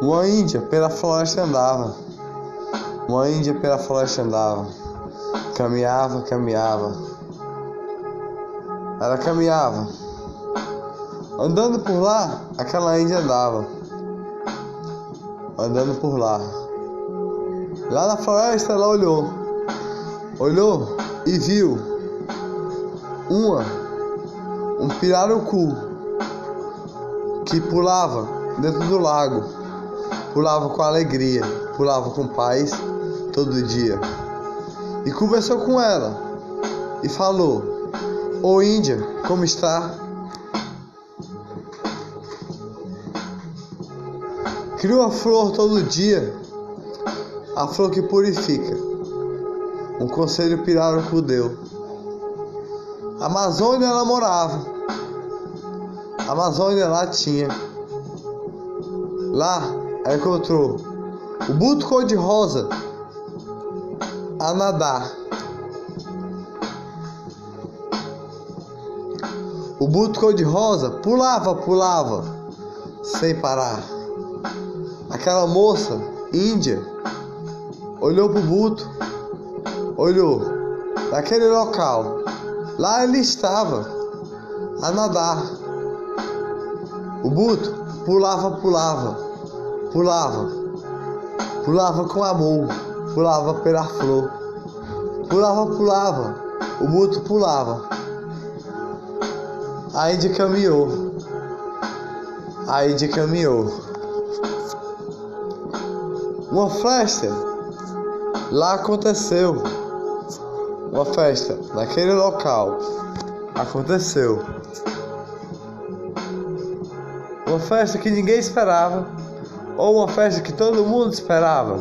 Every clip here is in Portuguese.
Uma índia pela floresta andava. Uma índia pela floresta andava. Caminhava, caminhava. Ela caminhava. Andando por lá, aquela índia andava. Andando por lá. Lá na floresta ela olhou. Olhou e viu uma um pirarucu que pulava dentro do lago. Pulava com alegria, pulava com paz todo dia. E conversou com ela e falou: Ô Índia, como está? Criou a flor todo dia, a flor que purifica. Um conselho pirarucu deu. A Amazônia ela morava. A Amazônia lá tinha. Lá ela encontrou o buto cor-de-rosa a nadar. O buto cor-de-rosa pulava, pulava, sem parar. Aquela moça índia olhou pro buto, olhou naquele local. Lá ele estava a nadar. O buto pulava, pulava, pulava, pulava com amor, pulava pela flor, pulava, pulava, o buto pulava. A Índia caminhou, a Índia caminhou. Uma festa lá aconteceu. Uma festa naquele local aconteceu. Uma festa que ninguém esperava, ou uma festa que todo mundo esperava.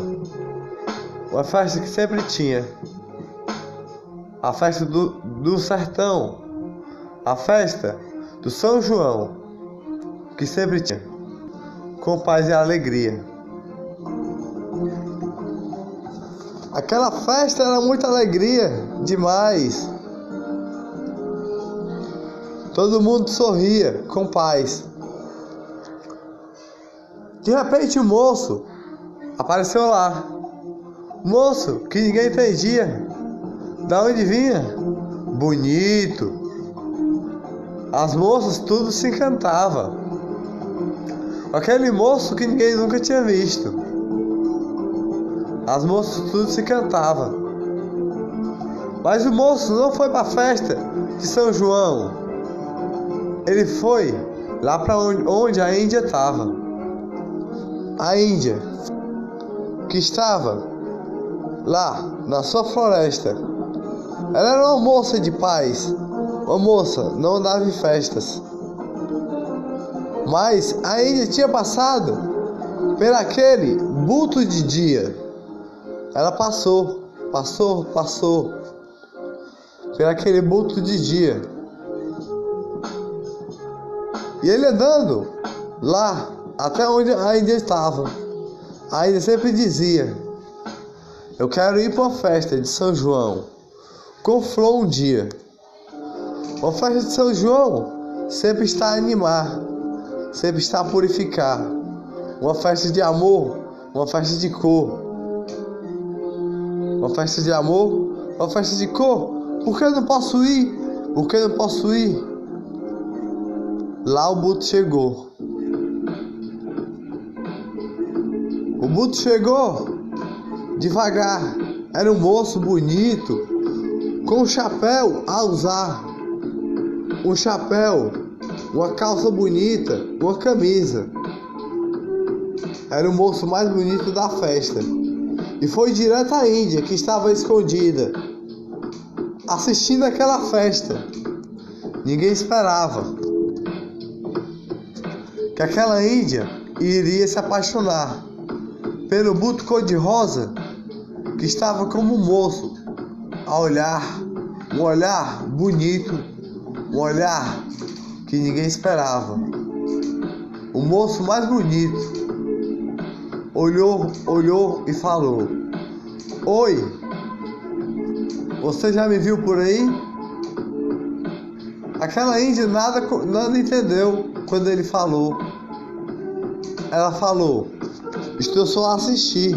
Uma festa que sempre tinha. A festa do, do sertão. A festa do São João, que sempre tinha. Com paz e alegria. Aquela festa era muita alegria, demais. Todo mundo sorria, com paz. De repente o moço apareceu lá. Moço que ninguém entendia. Da onde vinha? Bonito. As moças tudo se encantava. Aquele moço que ninguém nunca tinha visto. As moças tudo se cantava. Mas o moço não foi para a festa de São João. Ele foi lá para onde, onde a Índia estava. A Índia que estava lá na sua floresta. Ela era uma moça de paz. Uma moça não andava em festas. Mas a Índia tinha passado por aquele bulto de dia. Ela passou, passou, passou por aquele bulto de dia. E ele andando lá até onde ainda estava. Ainda sempre dizia: Eu quero ir para uma festa de São João. Com flor um dia. Uma festa de São João sempre está a animar, sempre está a purificar. Uma festa de amor, uma festa de cor. Festa de amor, festa de cor. Por que eu não posso ir? Por que eu não posso ir? Lá o Buto chegou. O Buto chegou devagar. Era um moço bonito, com um chapéu a usar. Um chapéu, uma calça bonita, uma camisa. Era o moço mais bonito da festa. E foi direto à Índia, que estava escondida, assistindo aquela festa. Ninguém esperava que aquela Índia iria se apaixonar pelo buto cor-de-rosa que estava como um moço a olhar, um olhar bonito, um olhar que ninguém esperava. O moço mais bonito olhou, olhou e falou: Oi, você já me viu por aí? Aquela índia nada, nada entendeu quando ele falou. Ela falou: Estou só a assistir.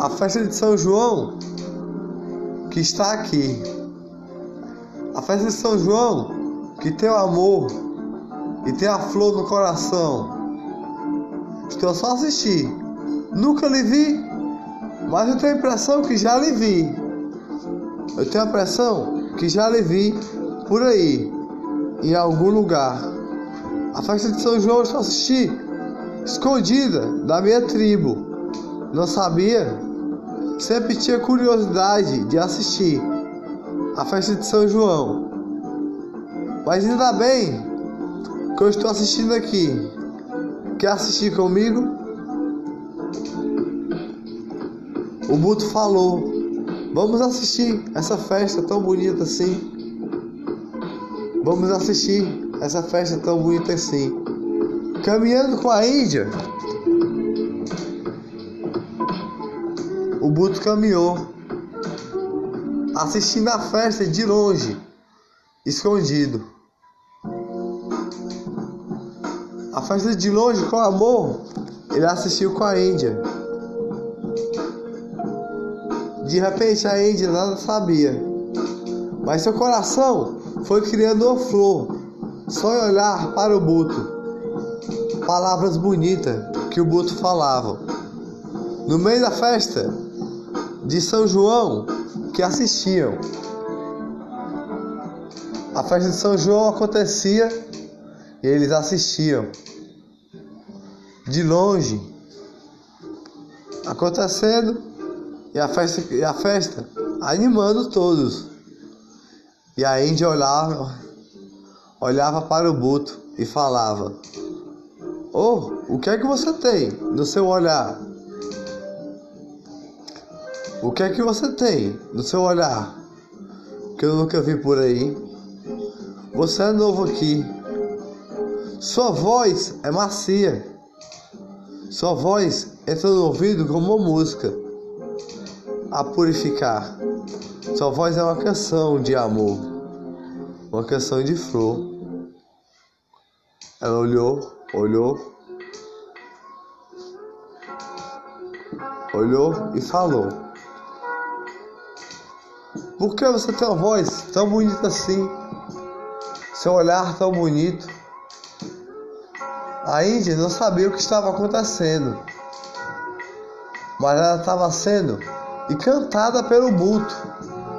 A festa de São João que está aqui. A festa de São João que tem o amor e tem a flor no coração. Estou só a assistir. Nunca lhe vi, mas eu tenho a impressão que já lhe vi. Eu tenho a impressão que já lhe vi por aí, em algum lugar. A festa de São João eu só assisti escondida da minha tribo. Não sabia? Sempre tinha curiosidade de assistir a festa de São João. Mas ainda bem que eu estou assistindo aqui. Quer assistir comigo? O Buto falou: Vamos assistir essa festa tão bonita assim. Vamos assistir essa festa tão bonita assim. Caminhando com a Índia. O Buto caminhou, assistindo a festa de longe, escondido. A festa de longe com amor, ele assistiu com a Índia. De repente a Índia nada sabia, mas seu coração foi criando uma flor, só em olhar para o Buto. Palavras bonitas que o Buto falava. No meio da festa de São João que assistiam. A festa de São João acontecia eles assistiam. De longe, acontecendo e a festa, e a festa animando todos. E a Índia olhava, olhava para o Buto e falava: Oh, o que é que você tem no seu olhar? O que é que você tem no seu olhar que eu nunca vi por aí? Você é novo aqui. Sua voz é macia. Sua voz entra no ouvido como uma música a purificar. Sua voz é uma canção de amor, uma canção de flor. Ela olhou, olhou, olhou e falou: Por que você tem uma voz tão bonita assim? Seu olhar tão bonito? A Índia não sabia o que estava acontecendo, mas ela estava sendo encantada pelo Buto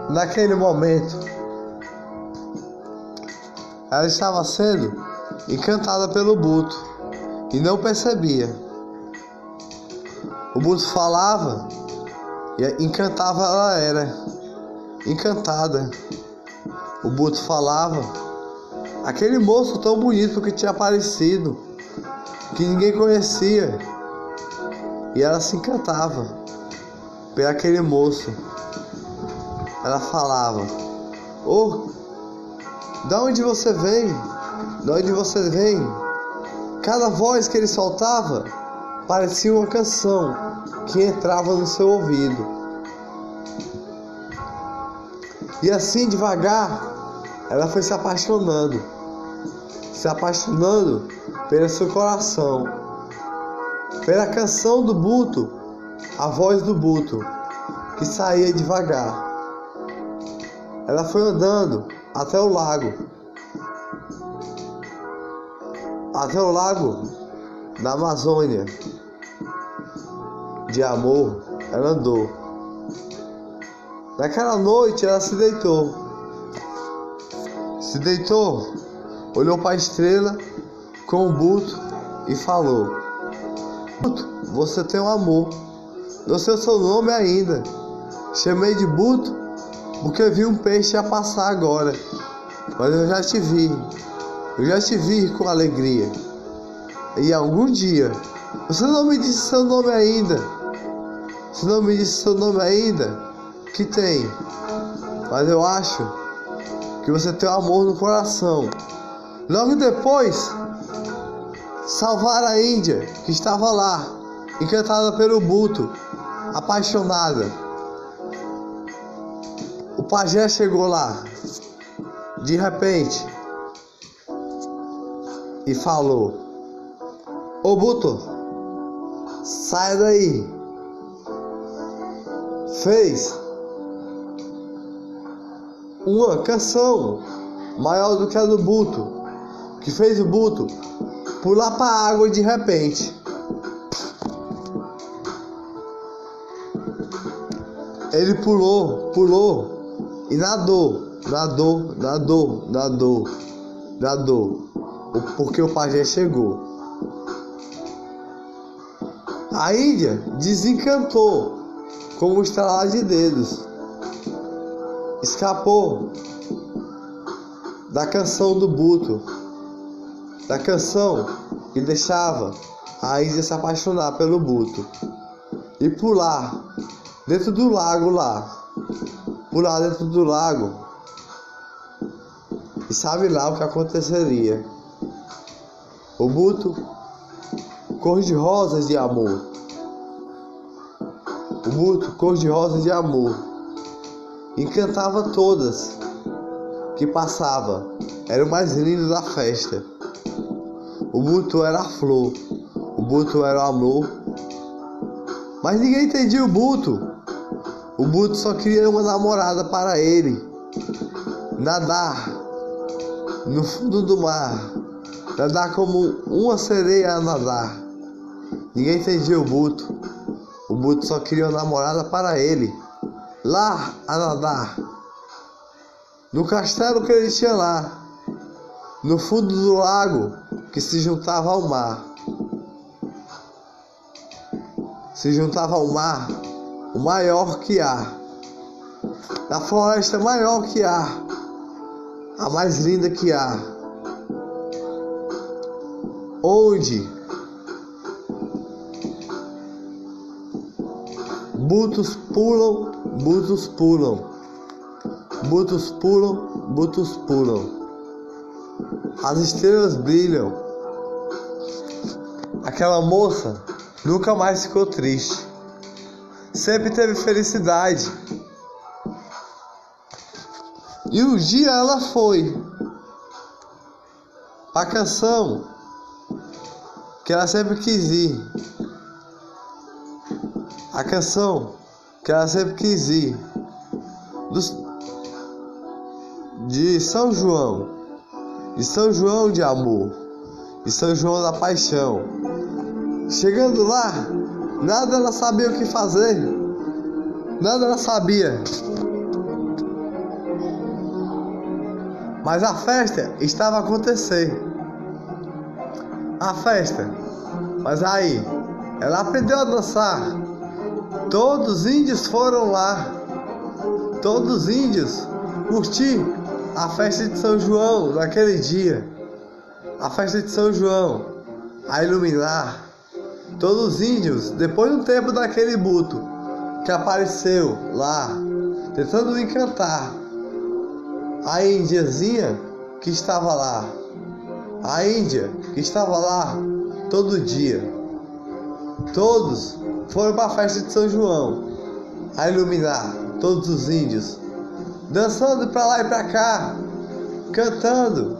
naquele momento. Ela estava sendo encantada pelo Buto e não percebia. O Buto falava e encantava ela era, encantada. O Buto falava, aquele moço tão bonito que tinha aparecido, que ninguém conhecia, e ela se encantava por aquele moço ela falava: Oh, da onde você vem? De onde você vem? Cada voz que ele soltava parecia uma canção que entrava no seu ouvido. E assim devagar, ela foi se apaixonando, se apaixonando pelo seu coração, pela canção do Buto, a voz do Buto, que saía devagar. Ela foi andando até o lago. Até o lago da Amazônia. De amor, ela andou. Naquela noite ela se deitou. Se deitou, olhou para a estrela com o buto e falou: Buto, você tem um amor. Não sei o seu nome ainda. Chamei de Buto porque vi um peixe a passar agora. Mas eu já te vi. Eu já te vi com alegria. E algum dia, você não me disse seu nome ainda. Você não me disse seu nome ainda. Que tem. Mas eu acho que você tem um amor no coração. Logo depois, salvar a Índia, que estava lá, encantada pelo Buto, apaixonada. O pajé chegou lá, de repente, e falou: Ô Buto, sai daí. Fez uma canção maior do que a do Buto, que fez o Buto pular para a água de repente. Ele pulou, pulou e nadou, nadou, nadou, nadou, nadou, porque o pajé chegou. A Índia desencantou com um estalar de dedos. Escapou da canção do Buto, da canção que deixava a Índia se apaixonar pelo Buto e pular dentro do lago lá. Pular dentro do lago. E sabe lá o que aconteceria. O Buto, cor de rosas de amor. O Buto, cor de rosas de amor. Encantava todas que passava. Era o mais lindo da festa. O Buto era a flor. O Buto era o amor. Mas ninguém entendia o Buto. O Buto só queria uma namorada para ele. Nadar no fundo do mar. Nadar como uma sereia a nadar. Ninguém entendia o Buto. O Buto só queria uma namorada para ele. Lá a nadar. No castelo que ele tinha lá. No fundo do lago que se juntava ao mar. Se juntava ao mar o maior que há, da floresta maior que há, a mais linda que há, onde? Butos pulam, butos pulam, butos pulam, butos pulam, as estrelas brilham. Aquela moça nunca mais ficou triste sempre teve felicidade. E um dia ela foi. A canção que ela sempre quis ir. A canção que ela sempre quis ir. Dos, de São João. De São João de amor. De São João da paixão. Chegando lá, Nada ela sabia o que fazer. Nada ela sabia. Mas a festa estava a acontecer. A festa. Mas aí, ela aprendeu a dançar. Todos os índios foram lá. Todos os índios curtir a festa de São João naquele dia. A festa de São João. A iluminar Todos os índios, depois de um tempo daquele buto que apareceu lá, tentando encantar a índiazinha que estava lá, a Índia que estava lá todo dia. Todos foram para a festa de São João a iluminar todos os índios, dançando para lá e para cá, cantando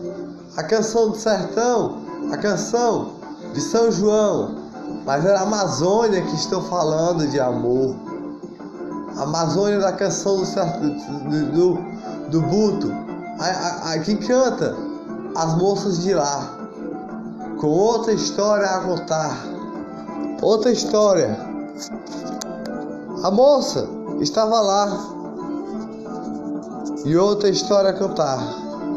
a canção do sertão, a canção de São João, mas era a Amazônia que estou falando de amor. A Amazônia da canção do, do, do, Buto. A, a, a, canta as moças de lá. Com outra história a contar. Outra história. A moça estava lá. E outra história a cantar.